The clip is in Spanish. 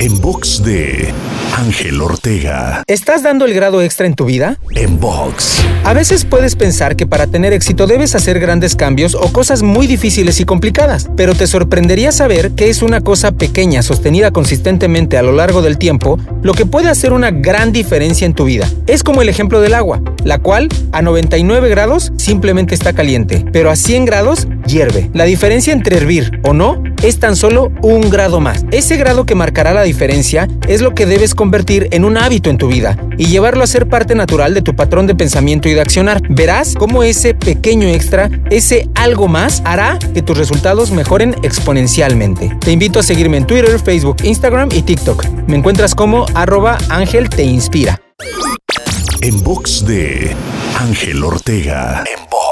En box de Ángel Ortega. ¿Estás dando el grado extra en tu vida? En box. A veces puedes pensar que para tener éxito debes hacer grandes cambios o cosas muy difíciles y complicadas, pero te sorprendería saber que es una cosa pequeña sostenida consistentemente a lo largo del tiempo lo que puede hacer una gran diferencia en tu vida. Es como el ejemplo del agua, la cual a 99 grados simplemente está caliente, pero a 100 grados hierve. La diferencia entre hervir o no es tan solo un grado más. Ese grado que marcará la diferencia es lo que debes convertir en un hábito en tu vida y llevarlo a ser parte natural de tu patrón de pensamiento y de accionar. Verás cómo ese pequeño extra, ese algo más, hará que tus resultados mejoren exponencialmente. Te invito a seguirme en Twitter, Facebook, Instagram y TikTok. Me encuentras como arroba Ángel Te Inspira. En box de Ángel Ortega. En.